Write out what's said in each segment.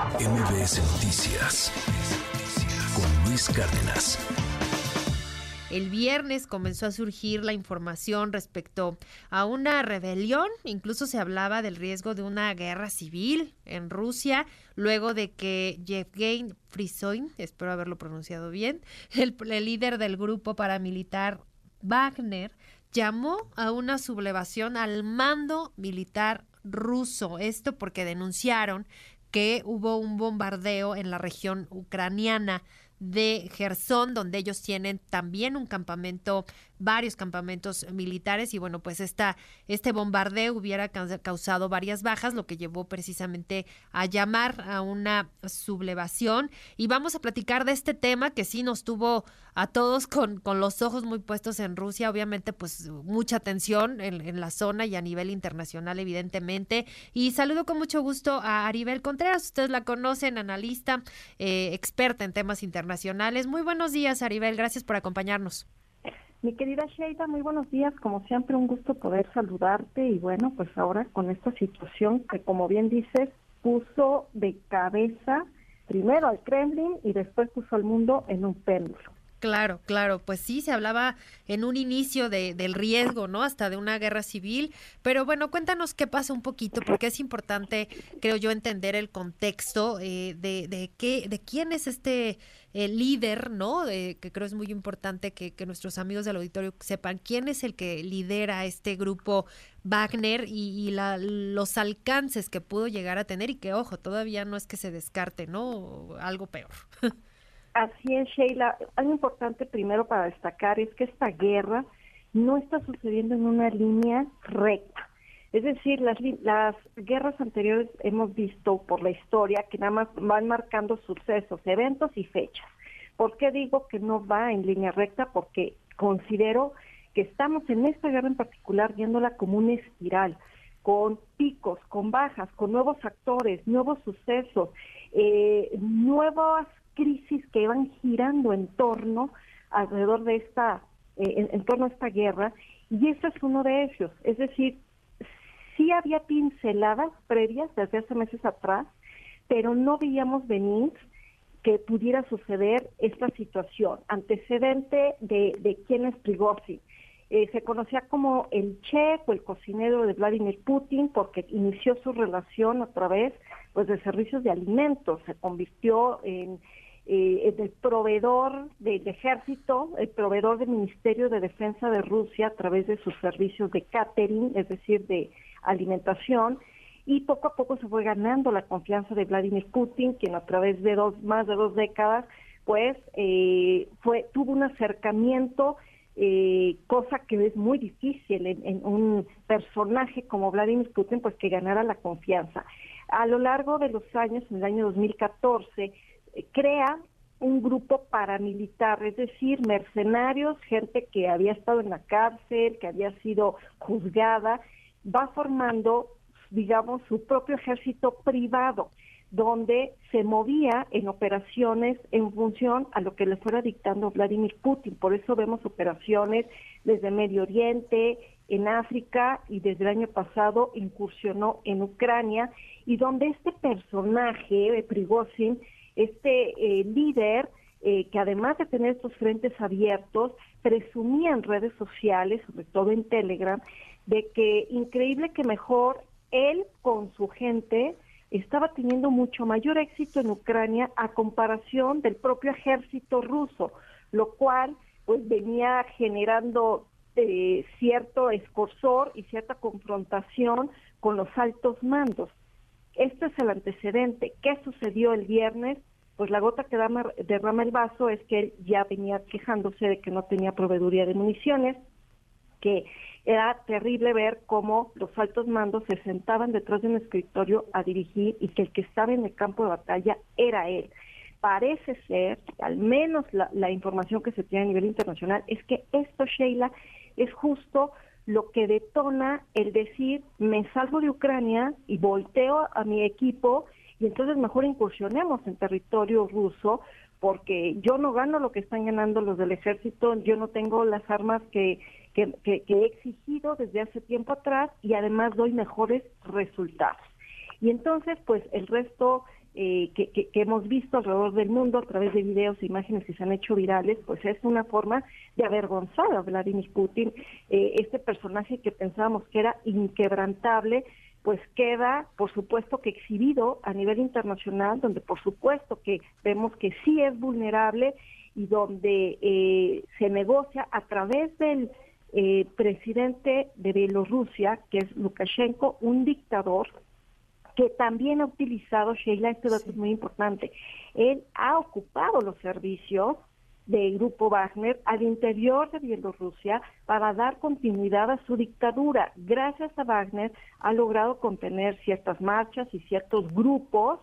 MBS Noticias con Luis Cárdenas. El viernes comenzó a surgir la información respecto a una rebelión, incluso se hablaba del riesgo de una guerra civil en Rusia, luego de que Yevgeny Frisoin, espero haberlo pronunciado bien, el, el líder del grupo paramilitar Wagner, llamó a una sublevación al mando militar ruso. Esto porque denunciaron que hubo un bombardeo en la región ucraniana de Gerson, donde ellos tienen también un campamento, varios campamentos militares y bueno, pues esta, este bombardeo hubiera causado varias bajas, lo que llevó precisamente a llamar a una sublevación. Y vamos a platicar de este tema que sí nos tuvo a todos con, con los ojos muy puestos en Rusia, obviamente pues mucha tensión en, en la zona y a nivel internacional evidentemente. Y saludo con mucho gusto a Aribel Contreras, ustedes la conocen, analista, eh, experta en temas internacionales nacionales. Muy buenos días, Aribel, gracias por acompañarnos. Mi querida Sheida, muy buenos días. Como siempre, un gusto poder saludarte y bueno, pues ahora con esta situación que, como bien dices, puso de cabeza primero al Kremlin y después puso al mundo en un péndulo. Claro, claro, pues sí, se hablaba en un inicio de, del riesgo, ¿no? Hasta de una guerra civil, pero bueno, cuéntanos qué pasa un poquito, porque es importante, creo yo, entender el contexto eh, de, de, qué, de quién es este eh, líder, ¿no? que creo es muy importante que, que, nuestros amigos del auditorio sepan quién es el que lidera este grupo Wagner y, y la, los alcances que pudo llegar a tener y que, ojo, todavía no es que se descarte, ¿no? Algo peor. Así es, Sheila. Algo importante primero para destacar es que esta guerra no está sucediendo en una línea recta. Es decir, las, las guerras anteriores hemos visto por la historia que nada más van marcando sucesos, eventos y fechas. ¿Por qué digo que no va en línea recta? Porque considero que estamos en esta guerra en particular viéndola como una espiral, con picos, con bajas, con nuevos actores, nuevos sucesos, eh, nuevas crisis que van girando en torno alrededor de esta, eh, en, torno a esta guerra, y ese es uno de ellos. Es decir, sí había pinceladas previas desde hace meses atrás, pero no veíamos venir que pudiera suceder esta situación. Antecedente de, de quién es Prigozhin. Eh, se conocía como el chef o el cocinero de Vladimir Putin porque inició su relación a través pues, de servicios de alimentos, se convirtió en eh, el proveedor del ejército, el proveedor del Ministerio de Defensa de Rusia a través de sus servicios de catering, es decir, de alimentación, y poco a poco se fue ganando la confianza de Vladimir Putin, quien a través de dos más de dos décadas, pues eh, fue tuvo un acercamiento, eh, cosa que es muy difícil en, en un personaje como Vladimir Putin, pues que ganara la confianza. A lo largo de los años, en el año 2014 crea un grupo paramilitar, es decir, mercenarios, gente que había estado en la cárcel, que había sido juzgada, va formando, digamos, su propio ejército privado, donde se movía en operaciones en función a lo que le fuera dictando Vladimir Putin. Por eso vemos operaciones desde Medio Oriente, en África y desde el año pasado incursionó en Ucrania y donde este personaje de Prigozhin este eh, líder eh, que además de tener estos frentes abiertos, presumía en redes sociales, sobre todo en Telegram, de que increíble que mejor él con su gente estaba teniendo mucho mayor éxito en Ucrania a comparación del propio ejército ruso, lo cual pues venía generando eh, cierto escorsor y cierta confrontación con los altos mandos. Este es el antecedente. ¿Qué sucedió el viernes? pues la gota que derrama el vaso es que él ya venía quejándose de que no tenía proveeduría de municiones, que era terrible ver cómo los altos mandos se sentaban detrás de un escritorio a dirigir y que el que estaba en el campo de batalla era él. Parece ser, al menos la, la información que se tiene a nivel internacional, es que esto, Sheila, es justo lo que detona el decir, me salgo de Ucrania y volteo a mi equipo y entonces mejor incursionemos en territorio ruso porque yo no gano lo que están ganando los del ejército, yo no tengo las armas que, que, he exigido desde hace tiempo atrás y además doy mejores resultados. Y entonces, pues el resto eh, que, hemos visto alrededor del mundo a través de videos e imágenes que se han hecho virales, pues es una forma de avergonzar a Vladimir Putin. Eh, este personaje que pensábamos que era inquebrantable, pues queda, por supuesto, que exhibido a nivel internacional, donde por supuesto que vemos que sí es vulnerable y donde eh, se negocia a través del presidente de Bielorrusia, que es Lukashenko, un dictador que también ha utilizado, Sheila, este dato es muy importante, él ha ocupado los servicios del grupo Wagner al interior de Bielorrusia para dar continuidad a su dictadura. Gracias a Wagner ha logrado contener ciertas marchas y ciertos grupos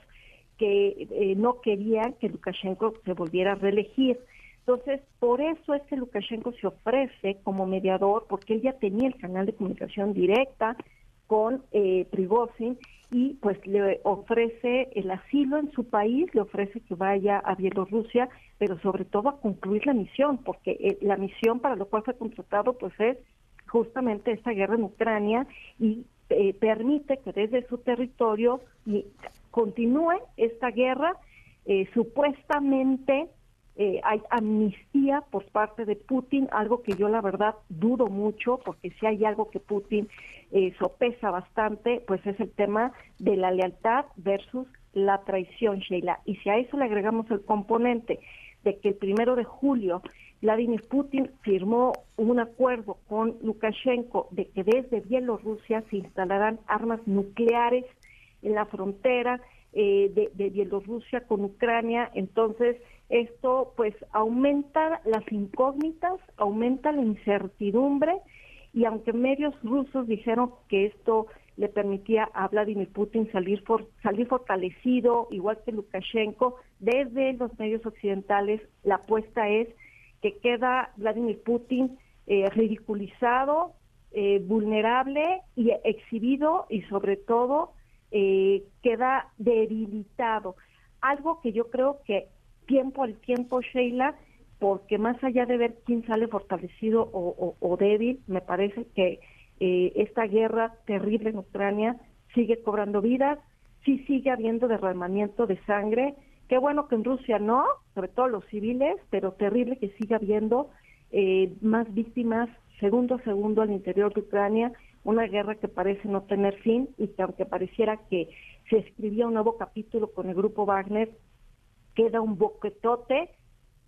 que eh, no querían que Lukashenko se volviera a reelegir. Entonces, por eso es que Lukashenko se ofrece como mediador, porque él ya tenía el canal de comunicación directa con eh, Prigozhin y pues le ofrece el asilo en su país, le ofrece que vaya a Bielorrusia, pero sobre todo a concluir la misión, porque eh, la misión para la cual fue contratado pues es justamente esta guerra en Ucrania y eh, permite que desde su territorio continúe esta guerra eh, supuestamente eh, hay amnistía por parte de Putin, algo que yo la verdad dudo mucho, porque si hay algo que Putin eh, sopesa bastante, pues es el tema de la lealtad versus la traición, Sheila. Y si a eso le agregamos el componente de que el primero de julio Vladimir Putin firmó un acuerdo con Lukashenko de que desde Bielorrusia se instalarán armas nucleares en la frontera eh, de, Bielorrusia con Ucrania, entonces esto pues aumenta las incógnitas, aumenta la incertidumbre. Y aunque medios rusos dijeron que esto le permitía a Vladimir Putin salir, salir fortalecido, igual que Lukashenko, desde los medios occidentales la apuesta es que queda Vladimir Putin eh, ridiculizado, eh, vulnerable y exhibido y sobre todo eh, queda debilitado. Algo que yo creo que tiempo al tiempo, Sheila, porque más allá de ver quién sale fortalecido o, débil, me parece que eh, esta guerra terrible en Ucrania sigue cobrando vidas, sí sigue habiendo derramamiento de sangre. Qué bueno que en Rusia no, sobre todo los civiles, pero terrible que siga habiendo eh, más víctimas segundo a segundo al interior de Ucrania, una guerra que parece no tener fin y que aunque pareciera que se escribía un nuevo capítulo con el grupo Wagner, queda un boquetote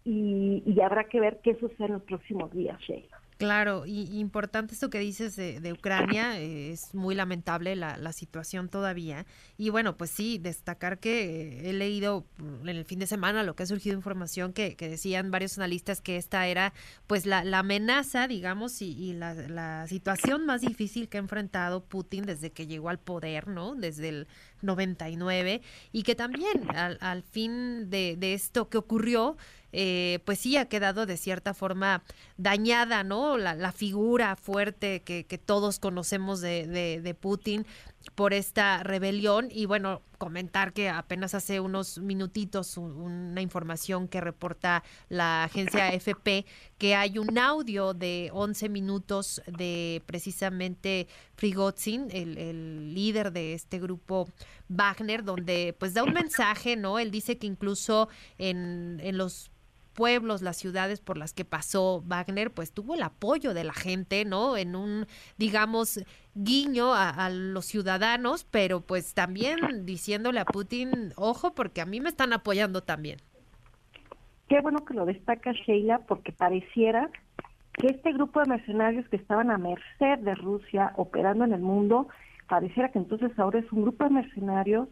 y, y habrá que ver qué sucede en los próximos días, Sheila. Claro, y importante esto que dices de, Ucrania, eh, es muy lamentable la, la, situación todavía. Y bueno, pues sí, destacar que he leído en el fin de semana lo que ha surgido información que, que decían varios analistas que esta era pues la, la amenaza, digamos, y, y la, la, situación más difícil que ha enfrentado Putin desde que llegó al poder, ¿no? Desde el 99, y que también al, al fin de esto que ocurrió, eh, pues sí ha quedado de cierta forma dañada, ¿no? La, figura fuerte que, todos conocemos de, Putin por esta rebelión y bueno, comentar que apenas hace unos minutitos una información que reporta la agencia AFP que hay un audio de 11 minutos de precisamente Frigozin, el, el líder de este grupo Wagner, donde pues da un mensaje, ¿no? Él dice que incluso en, en los pueblos, las ciudades por las que pasó Wagner, pues tuvo el apoyo de la gente, ¿no? En un, digamos, guiño a, los ciudadanos, pero pues también diciéndole a Putin, ojo, porque a mí me están apoyando también. Qué bueno que lo destaca Sheila, porque pareciera que este grupo de mercenarios que estaban a merced de Rusia operando en el mundo, pareciera que entonces ahora es un grupo de mercenarios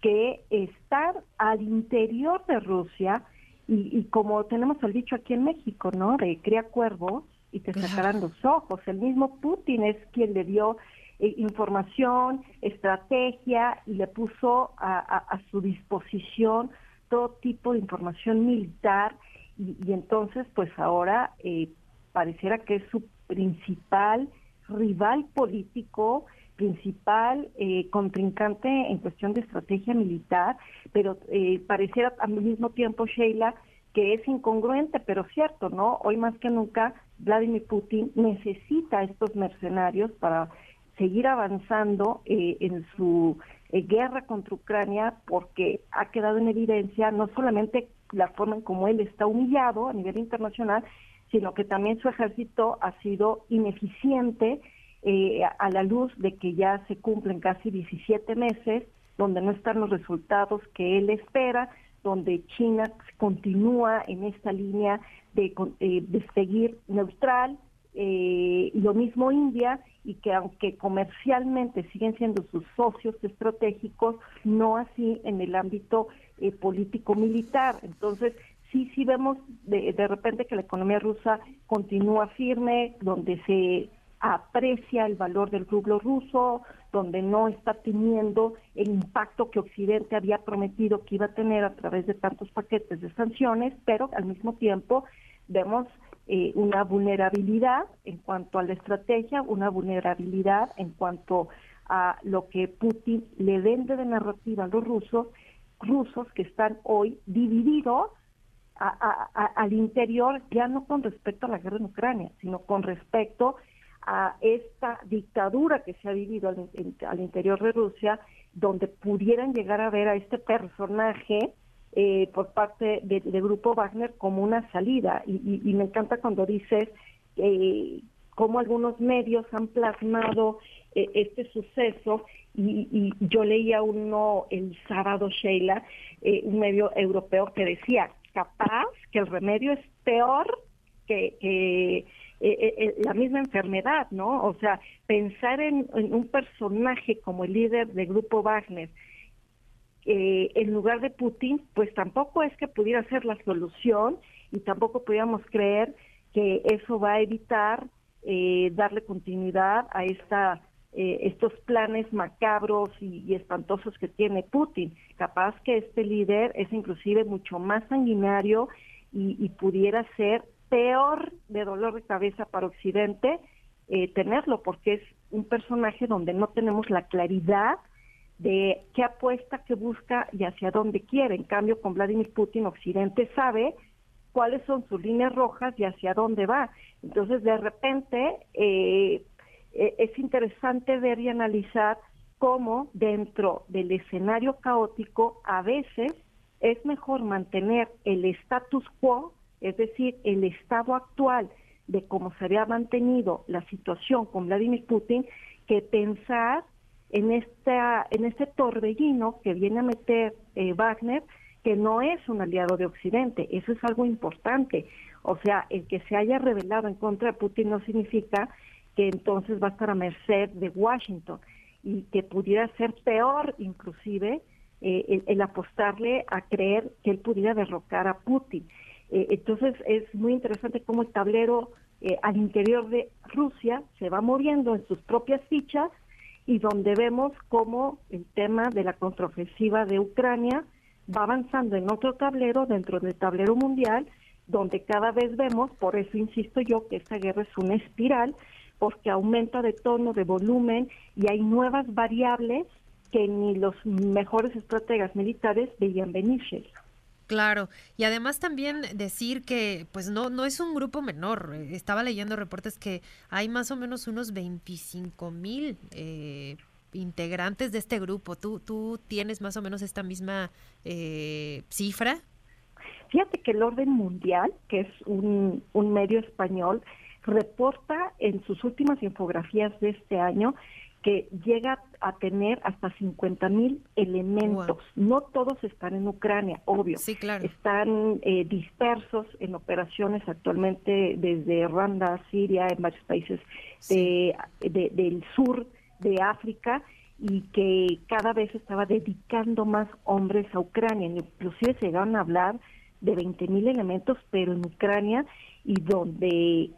que están al interior de Rusia, y, como tenemos el dicho aquí en México, ¿no? De cría cuervos y te sacarán los ojos. El mismo Putin es quien le dio eh, información, estrategia y le puso a, su disposición todo tipo de información militar y, entonces pues ahora eh, pareciera que es su principal rival político, principal eh, contrincante en cuestión de estrategia militar, pero eh, pareciera al mismo tiempo, Sheila, que es incongruente, pero cierto, ¿no? Hoy más que nunca, Vladimir Putin necesita estos mercenarios para seguir avanzando eh, en su eh, guerra contra Ucrania porque ha quedado en evidencia no solamente la forma en cómo él está humillado a nivel internacional, sino que también su ejército ha sido ineficiente eh, a la luz de que ya se cumplen casi 17 meses donde no están los resultados que él espera, donde China continúa en esta línea de, eh, de seguir neutral, eh, lo mismo India, y que aunque comercialmente siguen siendo sus socios estratégicos, no así en el ámbito eh, político-militar. Entonces, sí, sí vemos de, de repente que la economía rusa continúa firme, donde se aprecia el valor del rublo ruso, donde no está teniendo el impacto que Occidente había prometido que iba a tener a través de tantos paquetes de sanciones, pero al mismo tiempo vemos eh, una vulnerabilidad en cuanto a la estrategia, una vulnerabilidad en cuanto a lo que Putin le vende de narrativa a los rusos, rusos que están hoy divididos al interior, ya no con respecto a la guerra en Ucrania, sino con respecto a esta dictadura que se ha vivido al, interior de Rusia, donde pudieran llegar a ver a este personaje eh, por parte del Grupo Wagner como una salida. Y, me encanta cuando dices eh, cómo algunos medios han plasmado eh, este suceso y, y, yo leía uno el sábado, Sheila, eh, un medio europeo que decía, capaz que el remedio es peor que... eh, eh, eh, la misma enfermedad, ¿no? O sea, pensar en, un personaje como el líder del grupo Wagner, en lugar de Putin, pues tampoco es que pudiera ser la solución y tampoco podíamos creer que eso va a evitar darle continuidad a esta estos planes macabros y, espantosos que tiene Putin. Capaz que este líder es inclusive mucho más sanguinario y pudiera ser peor de dolor de cabeza para Occidente eh, tenerlo, porque es un personaje donde no tenemos la claridad de qué apuesta, qué busca y hacia dónde quiere. En cambio, con Vladimir Putin, Occidente sabe cuáles son sus líneas rojas y hacia dónde va. Entonces, de repente, eh, eh, es interesante ver y analizar cómo dentro del escenario caótico a veces es mejor mantener el status quo es decir, el estado actual de cómo se había mantenido la situación con Vladimir Putin, que pensar en esta en este torbellino que viene a meter eh, Wagner, que no es un aliado de Occidente. Eso es algo importante. O sea, el que se haya rebelado en contra de Putin no significa que entonces va a estar a merced de Washington y que pudiera ser peor inclusive eh, el apostarle a creer que él pudiera derrocar a Putin. Eh, entonces es muy interesante cómo el tablero eh, al interior de Rusia se va moviendo en sus propias fichas y donde vemos cómo el tema de la contraofensiva de Ucrania va avanzando en otro tablero dentro del tablero mundial, donde cada vez vemos, por eso insisto yo, que esta guerra es una espiral, porque aumenta de tono, de volumen y hay nuevas variables que ni los mejores estrategas militares veían venir. Claro, y además también decir que pues no no es un grupo menor. Estaba leyendo reportes que hay más o menos unos 25 mil eh, integrantes de este grupo. ¿Tú, ¿Tú tienes más o menos esta misma eh, cifra? Fíjate que el Orden Mundial, que es un, un medio español, reporta en sus últimas infografías de este año que llega a tener hasta 50 mil elementos. No todos están en Ucrania, obvio. Sí, claro. Están eh, dispersos en operaciones actualmente desde Ruanda, Siria, en varios países de, del sur de África y que cada vez estaba dedicando más hombres a Ucrania. Inclusive se llegaron a hablar de 20 mil elementos, pero en Ucrania y donde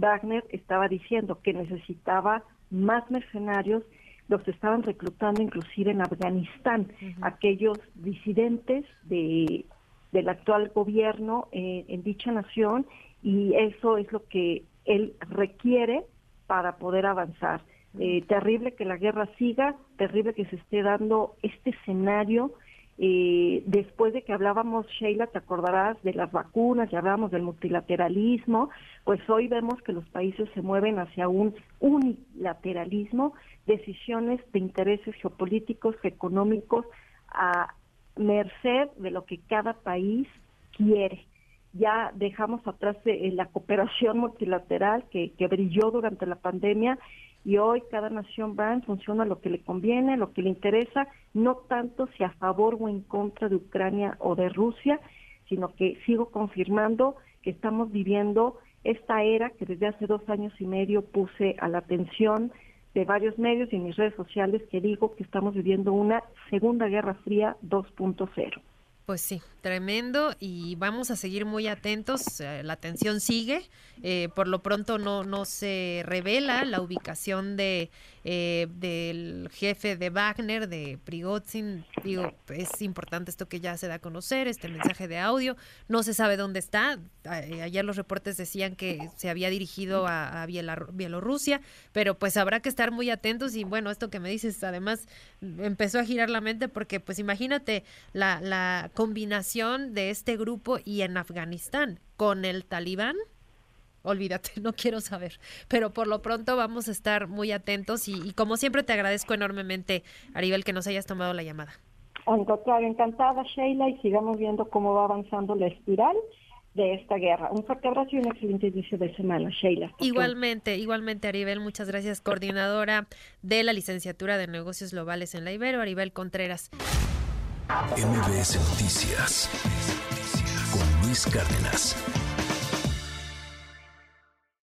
Wagner estaba diciendo que necesitaba más mercenarios, los estaban reclutando inclusive en Afganistán, aquellos disidentes de, del actual gobierno eh, en dicha nación, y eso es lo que él requiere para poder avanzar. Eh, terrible que la guerra siga, terrible que se esté dando este escenario eh, después de que hablábamos, Sheila, te acordarás de las vacunas, ya hablábamos del multilateralismo, pues hoy vemos que los países se mueven hacia un unilateralismo, decisiones de intereses geopolíticos, económicos, a merced de lo que cada país quiere. Ya dejamos atrás de, eh, la cooperación multilateral que, brilló durante la pandemia y hoy cada nación va en función lo que le conviene, lo que le interesa, no tanto si a favor o en contra de Ucrania o de Rusia, sino que sigo confirmando que estamos viviendo esta era que desde hace dos años y medio puse a la atención de varios medios y en mis redes sociales que digo que estamos viviendo una Segunda Guerra Fría 2.0. Pues sí, tremendo y vamos a seguir muy atentos. Eh, la tensión sigue. Eh, por lo pronto no, no se revela la ubicación de eh, del jefe de Wagner, de Prigozhin. Digo, es importante esto que ya se da a conocer, este mensaje de audio. No se sabe dónde está. ayer los reportes decían que se había dirigido a Bielorrusia, pero pues habrá que estar muy atentos y bueno, esto que me dices además empezó a girar la mente porque pues imagínate la, la combinación de este grupo y en Afganistán con el talibán olvídate, no quiero saber. Pero por lo pronto vamos a estar muy atentos y, como siempre te agradezco enormemente, Aribel, que nos hayas tomado la llamada. Al encantada Sheila y sigamos viendo cómo va avanzando la espiral de esta guerra. Un fuerte abrazo y un excelente inicio de semana, Sheila. Igualmente, igualmente, Aribel, muchas gracias, coordinadora de la licenciatura de negocios globales en la Ibero, Aribel Contreras. MBS Noticias con Luis Cárdenas.